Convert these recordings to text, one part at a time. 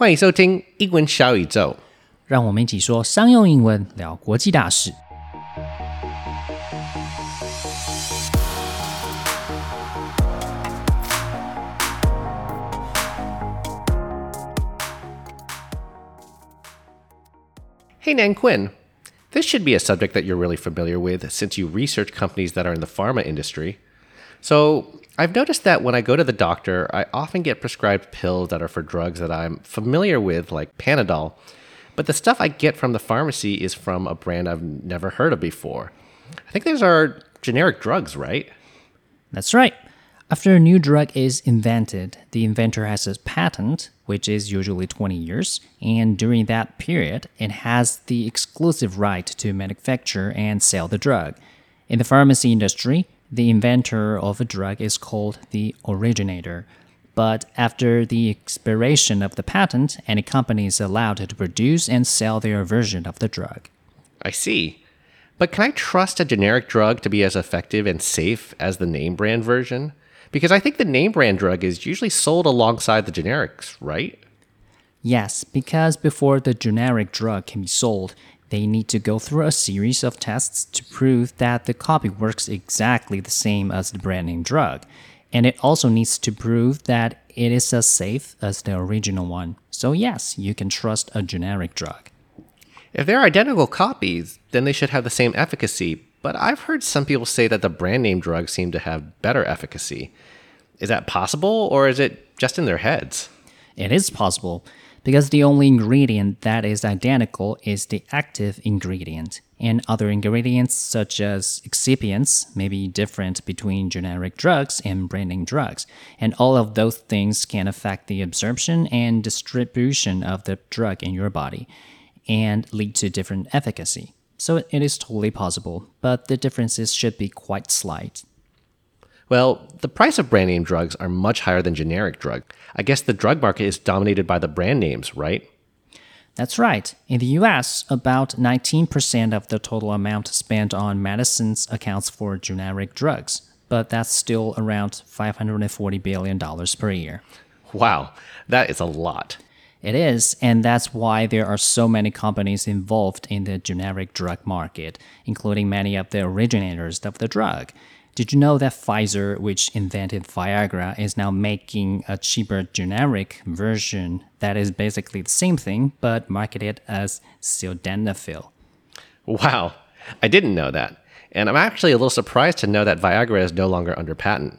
欢迎收听英文小宇宙。让我们一起说商用英文，聊国际大事。Hey, Nan Quinn. This should be a subject that you're really familiar with since you research companies that are in the pharma industry. So, I've noticed that when I go to the doctor, I often get prescribed pills that are for drugs that I'm familiar with, like Panadol, but the stuff I get from the pharmacy is from a brand I've never heard of before. I think those are generic drugs, right? That's right. After a new drug is invented, the inventor has a patent, which is usually 20 years, and during that period, it has the exclusive right to manufacture and sell the drug. In the pharmacy industry, the inventor of a drug is called the originator. But after the expiration of the patent, any company is allowed to produce and sell their version of the drug. I see. But can I trust a generic drug to be as effective and safe as the name brand version? Because I think the name brand drug is usually sold alongside the generics, right? Yes, because before the generic drug can be sold, they need to go through a series of tests to prove that the copy works exactly the same as the brand name drug. And it also needs to prove that it is as safe as the original one. So, yes, you can trust a generic drug. If they're identical copies, then they should have the same efficacy. But I've heard some people say that the brand name drugs seem to have better efficacy. Is that possible, or is it just in their heads? It is possible because the only ingredient that is identical is the active ingredient, and other ingredients such as excipients may be different between generic drugs and branding drugs, and all of those things can affect the absorption and distribution of the drug in your body and lead to different efficacy. So it is totally possible, but the differences should be quite slight. Well, the price of brand name drugs are much higher than generic drug. I guess the drug market is dominated by the brand names, right? That's right. In the US, about 19% of the total amount spent on medicines accounts for generic drugs, but that's still around $540 billion per year. Wow, that is a lot. It is, and that's why there are so many companies involved in the generic drug market, including many of the originators of the drug. Did you know that Pfizer, which invented Viagra, is now making a cheaper generic version that is basically the same thing but marketed as sildenafil? Wow, I didn't know that. And I'm actually a little surprised to know that Viagra is no longer under patent.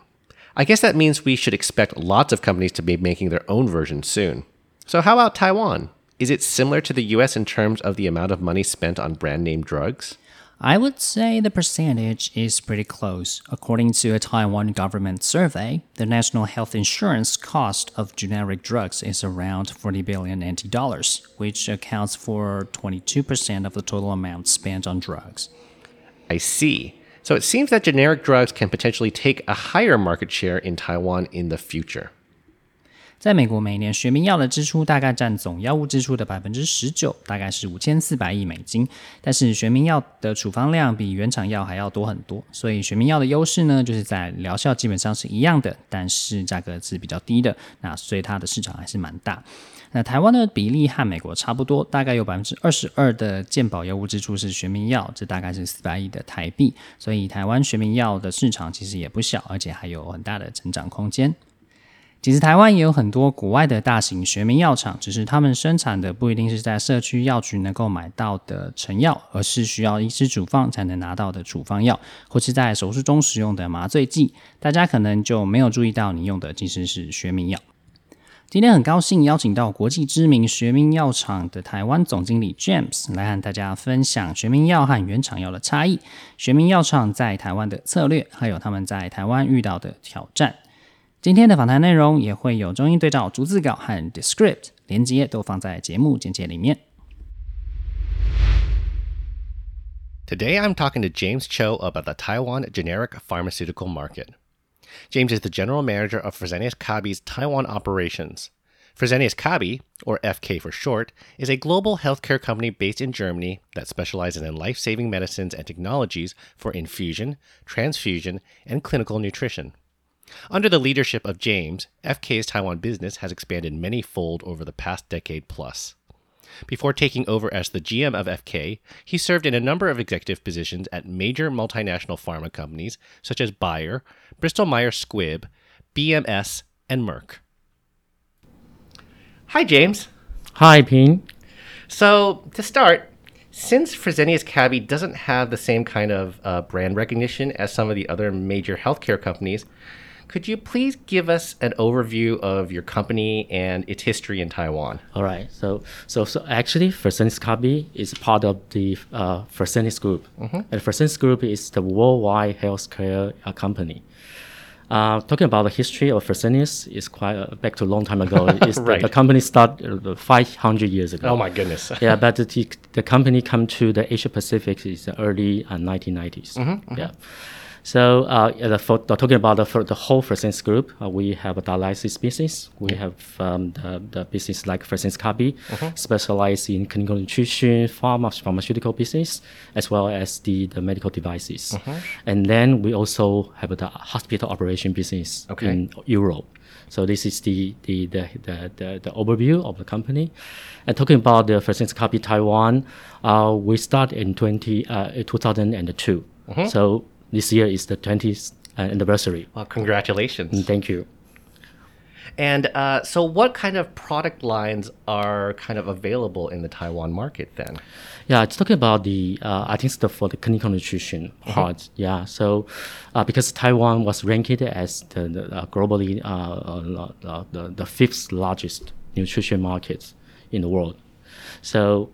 I guess that means we should expect lots of companies to be making their own version soon. So, how about Taiwan? Is it similar to the US in terms of the amount of money spent on brand name drugs? I would say the percentage is pretty close. According to a Taiwan government survey, the national health insurance cost of generic drugs is around 40 billion NT dollars, which accounts for 22% of the total amount spent on drugs. I see. So it seems that generic drugs can potentially take a higher market share in Taiwan in the future. 在美国，每年学名药的支出大概占总药物支出的百分之十九，大概是五千四百亿美金。但是学名药的处方量比原厂药还要多很多，所以学名药的优势呢，就是在疗效基本上是一样的，但是价格是比较低的。那所以它的市场还是蛮大。那台湾的比例和美国差不多，大概有百分之二十二的健保药物支出是学名药，这大概是四百亿的台币。所以台湾学名药的市场其实也不小，而且还有很大的成长空间。其实台湾也有很多国外的大型学名药厂，只是他们生产的不一定是在社区药局能够买到的成药，而是需要医师处方才能拿到的处方药，或是在手术中使用的麻醉剂。大家可能就没有注意到，你用的其实是学名药。今天很高兴邀请到国际知名学名药厂的台湾总经理 James 来和大家分享学名药和原厂药的差异，学名药厂在台湾的策略，还有他们在台湾遇到的挑战。今天的访谈内容也会有中英对照逐字稿和 Descript I'm talking to James Chiu about the Taiwan generic pharmaceutical market. James is the general manager of Fresenius Kabi's Taiwan operations. Fresenius Kabi, or FK for short, is a global healthcare company based in Germany that specializes in life saving medicines and technologies for infusion, transfusion, and clinical nutrition. Under the leadership of James, FK's Taiwan business has expanded many fold over the past decade plus. Before taking over as the GM of FK, he served in a number of executive positions at major multinational pharma companies such as Bayer, Bristol Myers Squibb, BMS, and Merck. Hi, James. Hi, Ping. So, to start, since Fresenius Kabi doesn't have the same kind of uh, brand recognition as some of the other major healthcare companies, could you please give us an overview of your company and its history in Taiwan? All right. So, so, so actually, Fresenius Kabi is part of the uh, Fresenius Group, and Fresenius Group is the worldwide healthcare uh, company. Uh, talking about the history of Fresenius is quite uh, back to a long time ago. It's the- Right. the, company started uh, 500 years ago. Oh my goodness. yeah, but the, the company come to the Asia Pacific is the early uh, 1990s. Mm-hmm, Yeah. So uh, the, talking about the, for the whole Fresenius group, uh, we have a dialysis business. We have um, the, the business like Fresenius Kabi, Mm-hmm. specialized in clinical nutrition, pharma, pharmaceutical business, as well as the, the medical devices. Mm-hmm. And then we also have the hospital operation business Okay. in Europe. So this is the the, the, the, the, overview of the company. And talking about the Fresenius Kabi Taiwan, uh, we started in 20, uh, in 2002. So this year is the 20th uh, anniversary. Well, congratulations. Thank you. And uh, so, what kind of product lines are kind of available in the Taiwan market then? Yeah, it's talking about the uh, I think it's the, for the clinical nutrition part. Yeah, so uh, because Taiwan was ranked as the, the uh, globally uh, the, the fifth largest nutrition market in the world, so.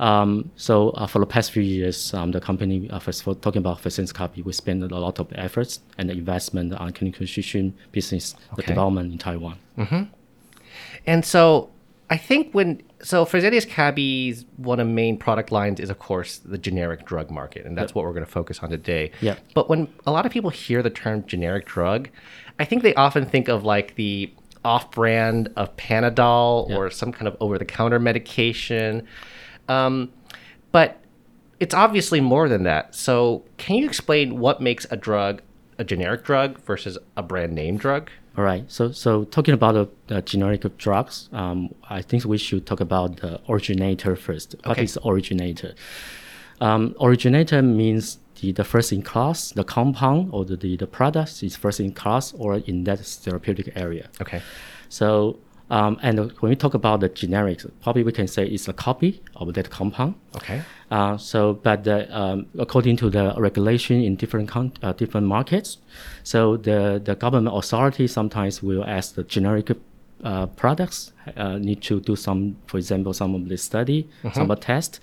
Um, so uh, for the past few years, um, the company, uh, for talking about Fresenius Kabi, we spend a lot of efforts and investment on clinical nutrition business, the development in Taiwan. And so, I think when so Fresenius Kabi's one of the main product lines is of course the generic drug market, and that's what we're going to focus on today. Yep. But when a lot of people hear the term generic drug, I think they often think of like the off-brand of Panadol or some kind of over-the-counter medication. Um, but it's obviously more than that. So, can you explain what makes a drug a generic drug versus a brand name drug? All right. So, so talking about the, generic drugs, um, I think we should talk about the originator first. What Okay. is originator? Um, originator means the, the first in class, the compound or the, the, the product is first in class or in that therapeutic area. Okay. So, um, and when we talk about the generics, probably we can say it's a copy of that compound. Okay. Uh, so, but the, um, according to the regulation in different con- uh, different markets, so the, the government authority sometimes will ask the generic uh, products uh, need to do some, for example, some of the study, some of the test,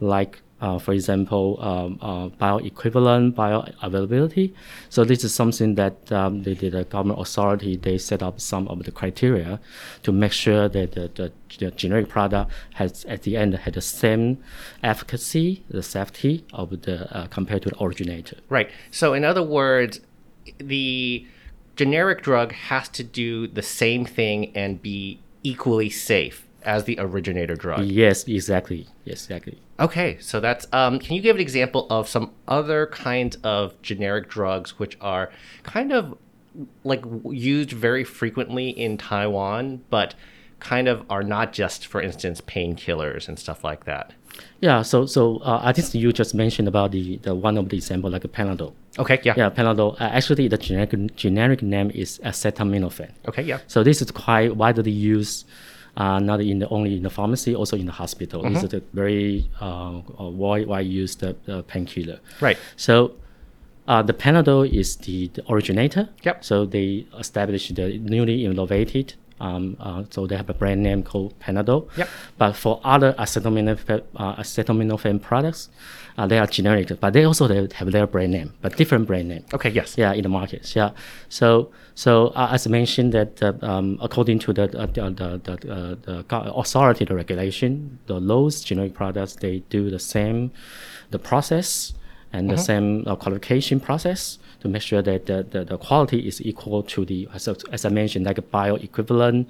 like uh, for example, um, uh, bioequivalent, bioavailability. So this is something that um, the, the, government authority they set up some of the criteria to make sure that the, the, the generic product has at the end had the same efficacy, the safety of the uh, compared to the originator. Right. So, in other words, the generic drug has to do the same thing and be equally safe as the originator drug. Yes, exactly. Yes, exactly. Okay, so that's. Um, can you give an example of some other kinds of generic drugs which are kind of like used very frequently in Taiwan, but kind of are not just, for instance, painkillers and stuff like that? Yeah. So so uh, I think you just mentioned about the, the one of the example like a Panadol. Okay, yeah. Yeah, Panadol. Uh, actually, the generic generic name is acetaminophen. Okay, yeah. So this is quite widely used, uh, not in the, only in the pharmacy, also in the hospital. This is a very uh, uh, wide, wide used uh, uh, painkiller. Right. So uh, the Panadol is the, the originator. Yep. So they established the newly innovated. Um, uh, so they have a brand name called Panadol. Yep. But for other acetaminophen, uh, acetaminophen products, uh, they are generic, but they also they have their brand name, but different brand name Okay, yes. yeah in the markets yeah so so uh, as I mentioned that uh, um, according to the uh, the the, the, uh, the authority the regulation the those generic products they do the same the process and the same uh, qualification process to make sure that the, the, the quality is equal to the as, as I mentioned like a bioequivalent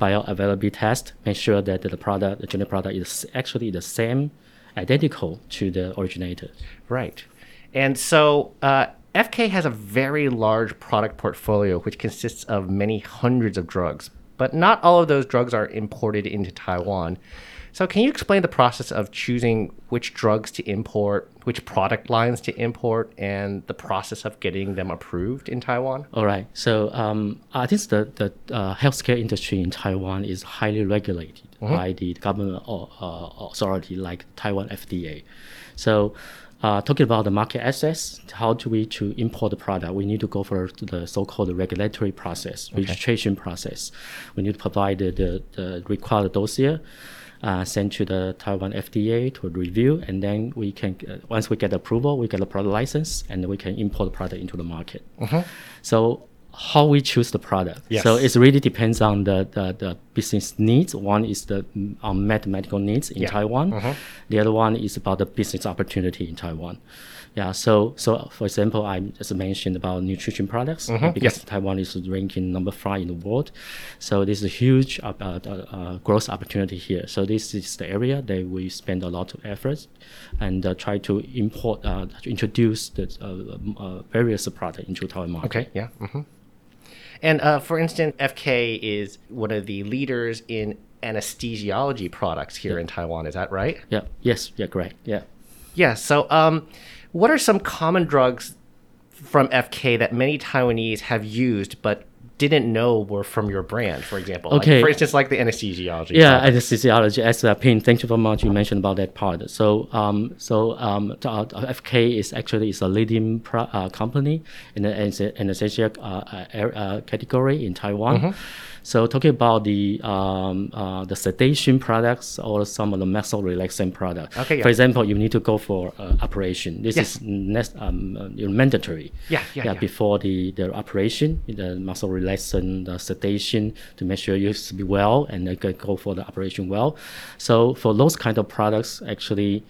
bioavailability test make sure that the product the generic product is actually the same identical to the originator Right. And so uh, FK has a very large product portfolio which consists of many hundreds of drugs, but not all of those drugs are imported into Taiwan. So, can you explain the process of choosing which drugs to import, which product lines to import, and the process of getting them approved in Taiwan? All right. So um, I think the the uh, healthcare industry in Taiwan is highly regulated by the government or, uh, authority like Taiwan FDA. So uh, talking about the market access, how do we to import the product? We need to go for the so-called regulatory process, registration process. We need to provide the, the, the required dossier. Uh, sent to the Taiwan FDA to review, and then we can uh, once we get approval, we get a product license, and we can import the product into the market. So how we choose the product. Yes. So it really depends on the, the, the business needs. One is the unmet medical needs in Yeah. Taiwan. The other one is about the business opportunity in Taiwan. Yeah. So so for example, I just mentioned about nutrition products because Yes. Taiwan is ranking number five in the world. So this is a huge uh, uh, uh, growth opportunity here. So this is the area that we spend a lot of efforts and uh, try to import, uh, to introduce the uh, um, uh, various products into Taiwan market. Okay, yeah. hmm And uh, for instance, FK is one of the leaders in anesthesiology products here in Taiwan. Is that right? Yeah. Yes. Yeah. Correct. Yeah. Yeah. So, um, what are some common drugs from FK that many Taiwanese have used but didn't know were from your brand? For example, Like, Okay. for instance, like the anesthesiology. Yeah, product. anesthesiology. As Ping, thank you very much. You mentioned about that part. So, um, so um, uh, FK is actually is a leading pro, uh, company in the anes- anesthesia uh, uh, uh, category in Taiwan. So, talking about the um, uh, the sedation products or some of the muscle relaxing products. Okay, yeah. For example, you need to go for uh, operation. This Yes. is nec- um, uh, mandatory. Yeah, yeah, yeah. Before the, the operation, the muscle relaxation, the sedation to make sure you be well and then can go for the operation well. So for those kind of products, actually,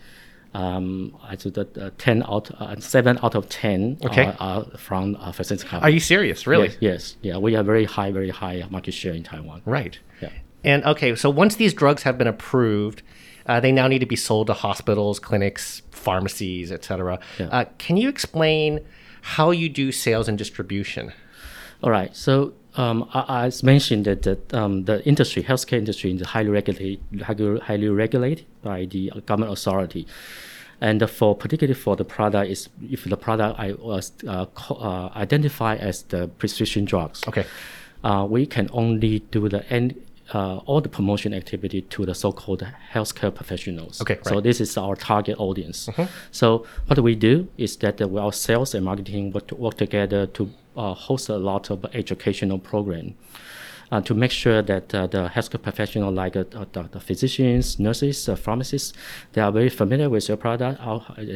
um, I do the uh, ten out, uh, seven out of ten Okay. are, are from uh, Fresenius Are you serious? Really? Yes, yes, yeah. We are very high, very high market share in Taiwan. Right. Yeah. And okay, so once these drugs have been approved, uh, they now need to be sold to hospitals, clinics, pharmacies, etc. Yeah. Uh, can you explain how you do sales and distribution? All right. So um, I, I mentioned that the, um, the industry, healthcare industry, is highly regulated, highly, highly regulated by the government authority. And for particularly for the product is if the product I was uh, co- uh, identified as the prescription drugs. Okay. Uh, we can only do the end. Uh, all the promotion activity to the so-called healthcare professionals. Okay, So right. this is our target audience. So what we do is that uh, our sales and marketing work, work together to uh, host a lot of educational program uh, to make sure that uh, the healthcare professional like uh, the, the physicians, nurses, uh, pharmacists, they are very familiar with your product.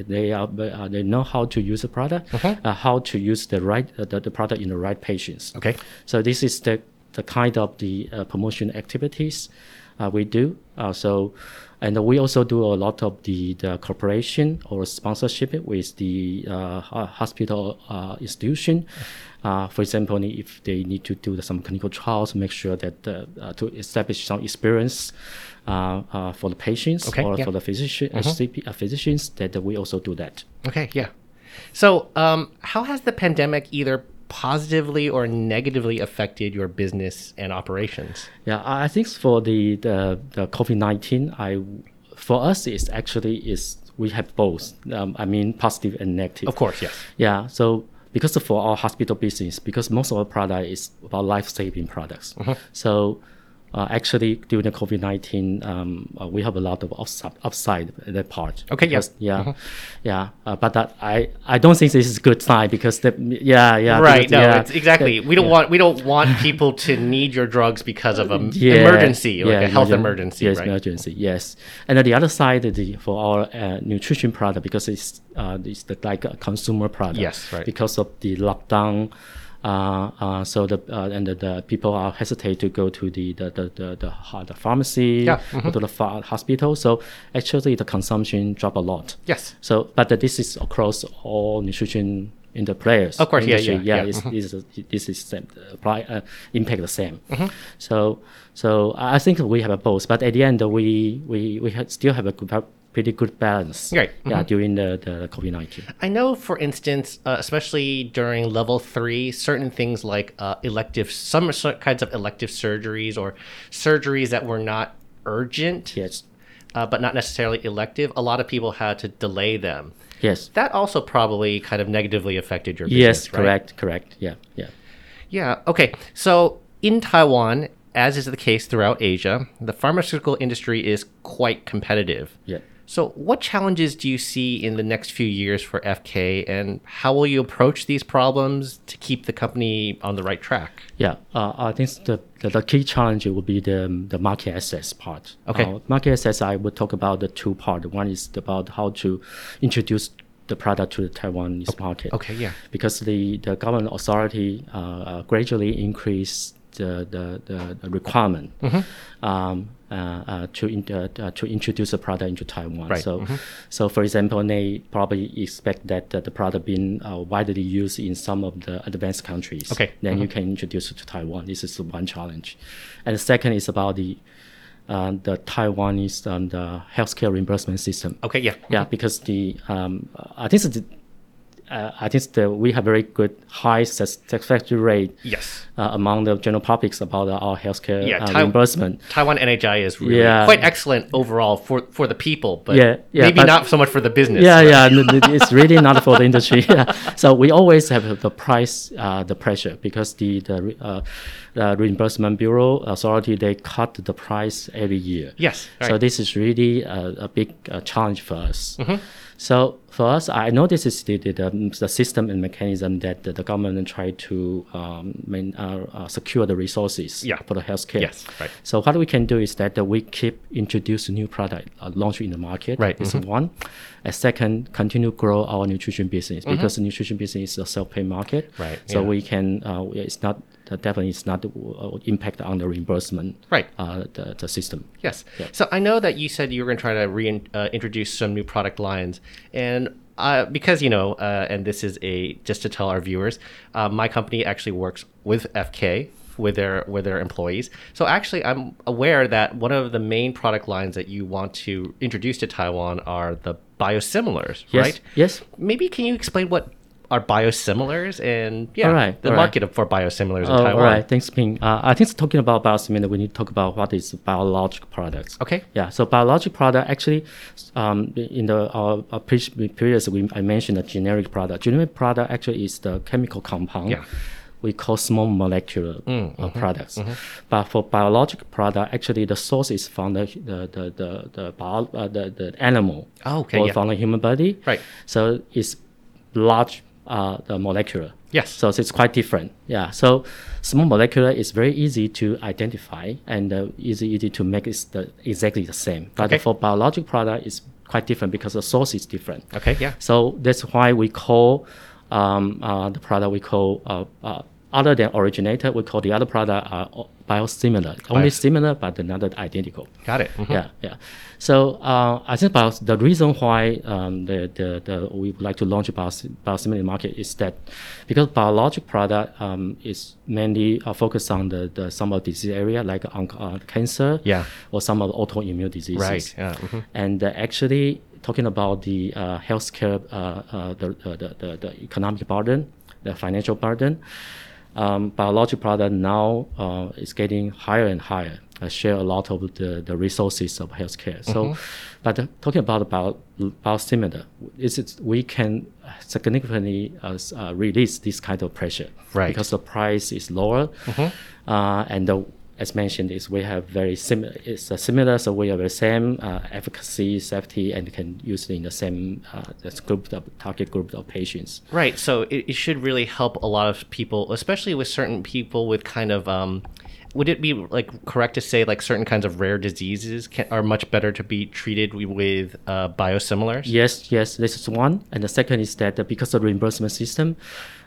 They are they know how to use the product, uh, how to use the right uh, the, the product in the right patients. Okay. So this is the, the kind of the uh, promotion activities uh, we do. Uh, so, and we also do a lot of the, the cooperation or sponsorship with the uh, hospital uh, institution. Uh, for example, if they need to do some clinical trials, make sure that uh, uh, to establish some experience uh, uh, for the patients Okay, or yeah. for the physician, uh, physicians, that we also do that. Okay, yeah. So, um, how has the pandemic either positively or negatively affected your business and operations? Yeah, I think for the the, the COVID nineteen, I for us it's actually is we have both. Um, I mean, positive and negative. Of course, yes. Yeah. So because for our hospital business, because most of our product is about life saving products, Mm-hmm. so. Uh, actually, during the COVID nineteen, um, uh, we have a lot of upside, upside that part. Okay, yeah. Because- yeah, yeah. Uh, but that I, I don't think this is a good sign because the, yeah, yeah. Right. because- No. yeah, It's exactly. We don't want we don't want people to need your drugs because of an Yeah, emergency, like yeah, a health emergen- emergency, Yes, right? emergency. Yes, and then the other side, the, for our uh, nutrition product, because it's uh, it's the, like a consumer product. Yes, right. Because of the lockdown. Uh, uh, so the uh, and the, the people are hesitate to go to the the the the, the, the pharmacy Yeah, mm-hmm. or to the hospital. So actually, the consumption drop a lot. Yes. So, but this is across all nutrition in the players. Of course, yeah, industry. yeah, yeah. it's- This is this is same, apply, uh, impact the same. Mm-hmm. So, so I think we have a both, but at the end we we we ha- still have a good, pretty good balance. Right. Yeah, during the, the COVID nineteen. I know, for instance, uh, especially during level three, certain things like uh, elective, some kinds of elective surgeries or surgeries that were not urgent, Yes. uh, but not necessarily elective, a lot of people had to delay them. Yes. That also probably kind of negatively affected your business. Yes. right? Correct. Correct. Yeah. Yeah. Yeah. Okay. So in Taiwan, as is the case throughout Asia, the pharmaceutical industry is quite competitive. Yeah. So, what challenges do you see in the next few years for FK, and how will you approach these problems to keep the company on the right track? Yeah, uh, I think the, the, the key challenge will be the, the market access part. Okay. Uh, market access, I would talk about the two part. One is about how to introduce the product to the Taiwanese market. okay, yeah. Because the, the government authority uh, uh, gradually increase the, the, the, requirement Mm-hmm. um, to in, uh, uh, to introduce the product into Taiwan. Right, Mm-hmm. So, so for example, they probably expect that uh, the product being uh, widely used in some of the advanced countries. Okay, Mm-hmm. Then you can introduce it to Taiwan. This is one challenge, and the second is about the uh, the Taiwanese um, the healthcare reimbursement system. Okay, yeah. Yeah, because the um, I think the, uh, I think the, we have very good high satisfaction rate Yes. uh, among the general publics about our healthcare Yeah, uh, reimbursement. Taiwan NHI is really Yeah. quite excellent overall for, for the people, but Yeah, yeah, maybe but- not so much for the business. Yeah, yeah, n- n- it's really not for the industry. Yeah. So we always have the price, uh, the pressure because the the uh, uh, reimbursement bureau authority they cut the price every year. Yes, So this is really a, a big uh, challenge for us. Mm-hmm. So for us, I know this is the, the, the, system and mechanism that the, the government try to um, main, uh, uh, secure the resources Yeah. for the healthcare. Yes, right. So what we can do is that uh, we keep introduce new product uh, launch in the market. Right, Is one. A second, continue to grow our nutrition business because the nutrition business is a self-pay market. Mm-hmm. Right, So yeah. we can. Uh, it's not uh, definitely it's not uh, impact on the reimbursement. Right. Uh, the, the system. Yes. So I know that you said you were going to try to reintroduce uh, some new product lines, and uh, because you know, uh, and this is a just to tell our viewers, uh, my company actually works with FK with their with their employees. So actually, I'm aware that one of the main product lines that you want to introduce to Taiwan are the biosimilars, Yes. right? Yes. Maybe can you explain what are biosimilars and yeah, All right, the all right. market for biosimilars in Oh, Taiwan? all right. Thanks, Ping. Uh, I think talking about biosimilar, we need to talk about what is biologic products. Okay. Yeah. So biologic product actually, um, in the our pre- previous we I mentioned the generic product. Generic product actually is the chemical compound. Yeah. We call small molecular uh, products, but for biologic product, actually the source is from the the the the the, bio, uh, the, the animal Oh, okay, or yeah. from the human body. Right. So it's large uh, the molecular. Yes. So it's quite different. Yeah. So small molecular is very easy to identify and uh, easy easy to make it the, exactly the same. But Okay. for biologic product, it's quite different because the source is different. Okay. Yeah. So that's why we call um, uh, the product we call uh, uh, other than originator, we call the other product uh, biosimilar. Only similar, but not identical. Got it. Mhm. Yeah, yeah. So uh, I think about the reason why um, the, the, the we would like to launch a bios- biosimilar market is that because biologic product um, is mainly uh, focused on the, the some of disease area like onc- uh, cancer Yeah. or some of the autoimmune diseases. Right. Yeah. mhm. And uh, actually talking about the uh, healthcare, uh, uh, the, the, the, the, the economic burden, the financial burden, um, biologic product now uh, is getting higher and higher. Uh, share a lot of the, the resources of healthcare. So, but uh, talking about bio, biosimilar, is it we can significantly uh, uh, release this kind of pressure, Right. Because the price is lower, uh, and the, as mentioned, is we have very similar. It's similar, so we have the same uh, efficacy, safety, and can use it in the same uh, group of target group of patients. Right. So it, it should really help a lot of people, especially with certain people with kind of um would it be like correct to say like certain kinds of rare diseases can, are much better to be treated with uh, biosimilars? Yes, yes, this is one. And the second is that uh, because of the reimbursement system,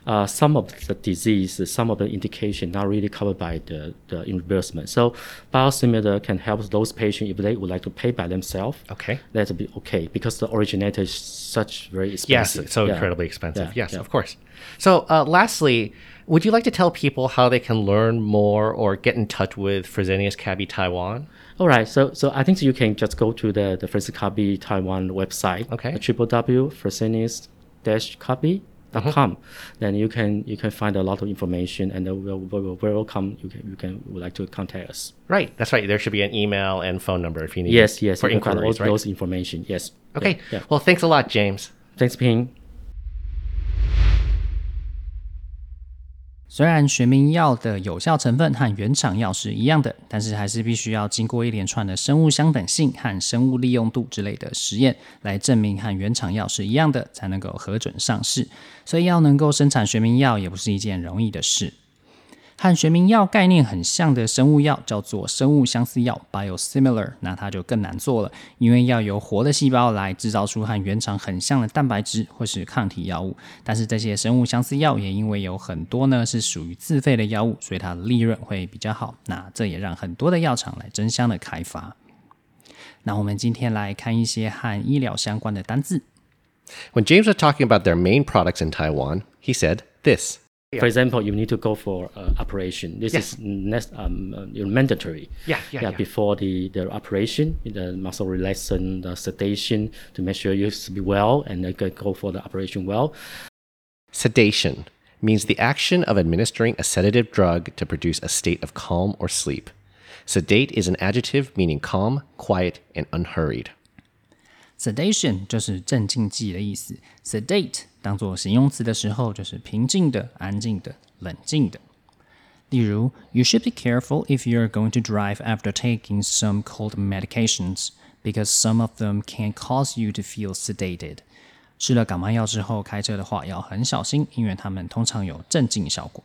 uh, some of the disease, some of the indication not really covered by the, the reimbursement. So biosimilar can help those patients if they would like to pay by themselves. Okay. That'll be okay because the originator is such very expensive. it's so Yeah. incredibly expensive. Yeah, yes, yeah. of course. So, uh, lastly, would you like to tell people how they can learn more or get in touch with Fresenius Kabi Taiwan? All right, so so I think you can just go to the the Fresenius Kabi Taiwan website. Okay. www.fresenius-kabi.com. Then you can you can find a lot of information, and uh, we'll, we'll welcome you can you can would like to contact us. Right, that's right. There should be an email and phone number if you need Yes, yes, for find all inquiries, right? those information. Yes. Okay. Yeah, yeah. Well, thanks a lot, James. Thanks, Ping. 虽然学名药的有效成分和原厂药是一样的，但是还是必须要经过一连串的生物相等性和生物利用度之类的实验，来证明和原厂药是一样的，才能够核准上市。所以要能够生产学名药，也不是一件容易的事。和学名药概念很像的生物药叫做生物相似药 （biosimilar），那它就更难做了，因为要由活的细胞来制造出和原厂很像的蛋白质或是抗体药物。但是这些生物相似药也因为有很多呢是属于自费的药物，所以它的利润会比较好。那这也让很多的药厂来争相的开发。那我们今天来看一些和医疗相关的单字。When James was talking about their main products in Taiwan, he said this. For example, you need to go for uh, operation. This Yes. is nec- um, uh, you know, mandatory. Yeah, yeah, yeah. Before the, the operation, the muscle relaxation, the sedation to make sure you be well and you can go for the operation well. Sedation means the action of administering a sedative drug to produce a state of calm or sleep. Sedate is an adjective meaning calm, quiet, and unhurried. sedation 就是镇静剂的意思，sedate 当做形容词的时候，就是平静的、安静的、冷静的。例如，You should be careful if you're going to drive after taking some cold medications, because some of them can cause you to feel sedated. 吃了感冒药之后开车的话要很小心，因为它们通常有镇静效果。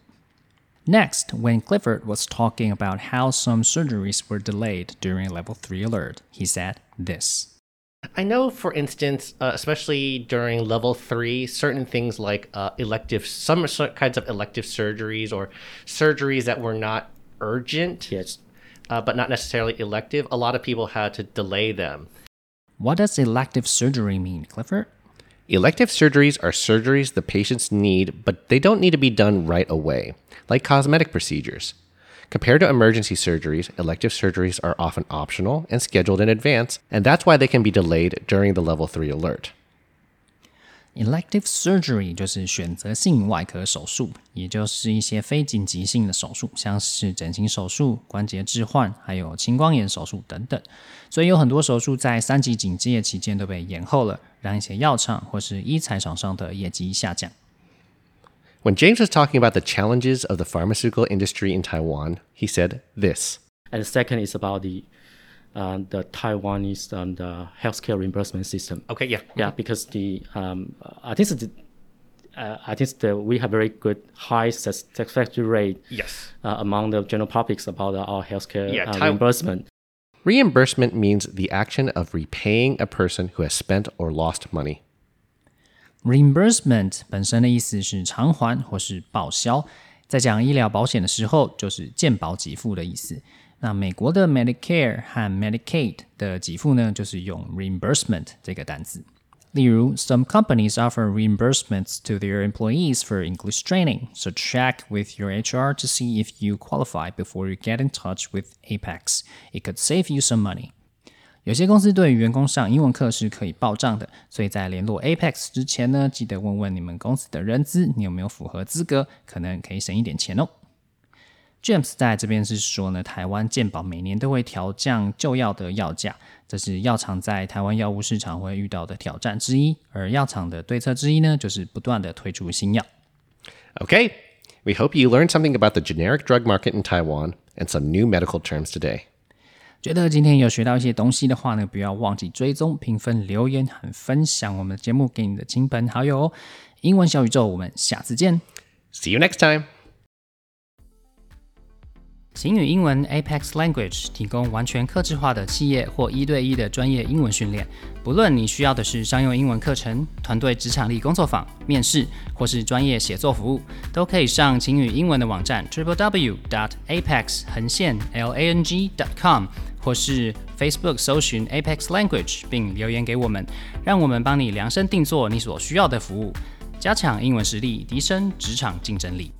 Next, when Clifford was talking about how some surgeries were delayed during level 3 alert, he said this. I know, for instance, uh, especially during level three, certain things like uh, elective, some kinds of elective surgeries or surgeries that were not urgent, Yes. uh, but not necessarily elective, a lot of people had to delay them. What does elective surgery mean, Clifford? Elective surgeries are surgeries the patients need, but they don't need to be done right away, like cosmetic procedures. Compared to emergency surgeries, elective surgeries are often optional and scheduled in advance, and that's why they can be delayed during the level 3 alert. Elective surgery 就是选择性外科手术，也就是一些非紧急性的手术，像是整形手术、关节置换，还有青光眼手术等等。所以有很多手术在三级警戒期间都被延后了，让一些药厂或是医材厂商的业绩下降。 When James was talking about the challenges of the pharmaceutical industry in Taiwan, he said this. And the second is about the uh, the Taiwanese um, the healthcare reimbursement system. Okay, yeah. Yeah, because the um, I think the, uh, I think the, we have very good high sus- satisfaction rate Yes. uh, among the general publics about our healthcare Yeah, uh, Tai- reimbursement. Reimbursement means the action of repaying a person who has spent or lost money Reimbursement 本身的意思是偿还或是报销，在讲医疗保险的时候，就是健保给付的意思。那美国的 Medicare 和 Medicaid 的给付呢，就是用 reimbursement 这个单词。例如，some companies offer reimbursements to their employees for English training, so check with your HR to see if you qualify before you get in touch with Apex. It could save you some money. 有些公司对于员工上英文课是可以报账的，所以在联络 Apex 之前呢，记得问问你们公司的人资，你有没有符合资格，可能可以省一点钱哦。James 在这边是说呢，台湾健保每年都会调降旧药的药价，这是药厂在台湾药物市场会遇到的挑战之一。而药厂的对策之一呢，就是不断的推出新药。 Okay, we hope you learned something about the generic drug market in Taiwan and some new medical terms today. 觉得今天有学到一些东西的话呢，不要忘记追踪、评分、留言和分享我们的节目给你的亲朋好友哦。英文小宇宙，我们下次见。See you next time. 晴雨英文 Apex Language 提供完全客制化的企业或一对一的专业英文训练。不论你需要的是商用英文课程、团队职场力工作坊、面试，或是专业写作服务，都可以上晴雨英文的网站 triple w dot apex 横线 l a n g dot com，或是 Facebook 搜寻 Apex Language 并留言给我们，让我们帮你量身定做你所需要的服务，加强英文实力，提升职场竞争力。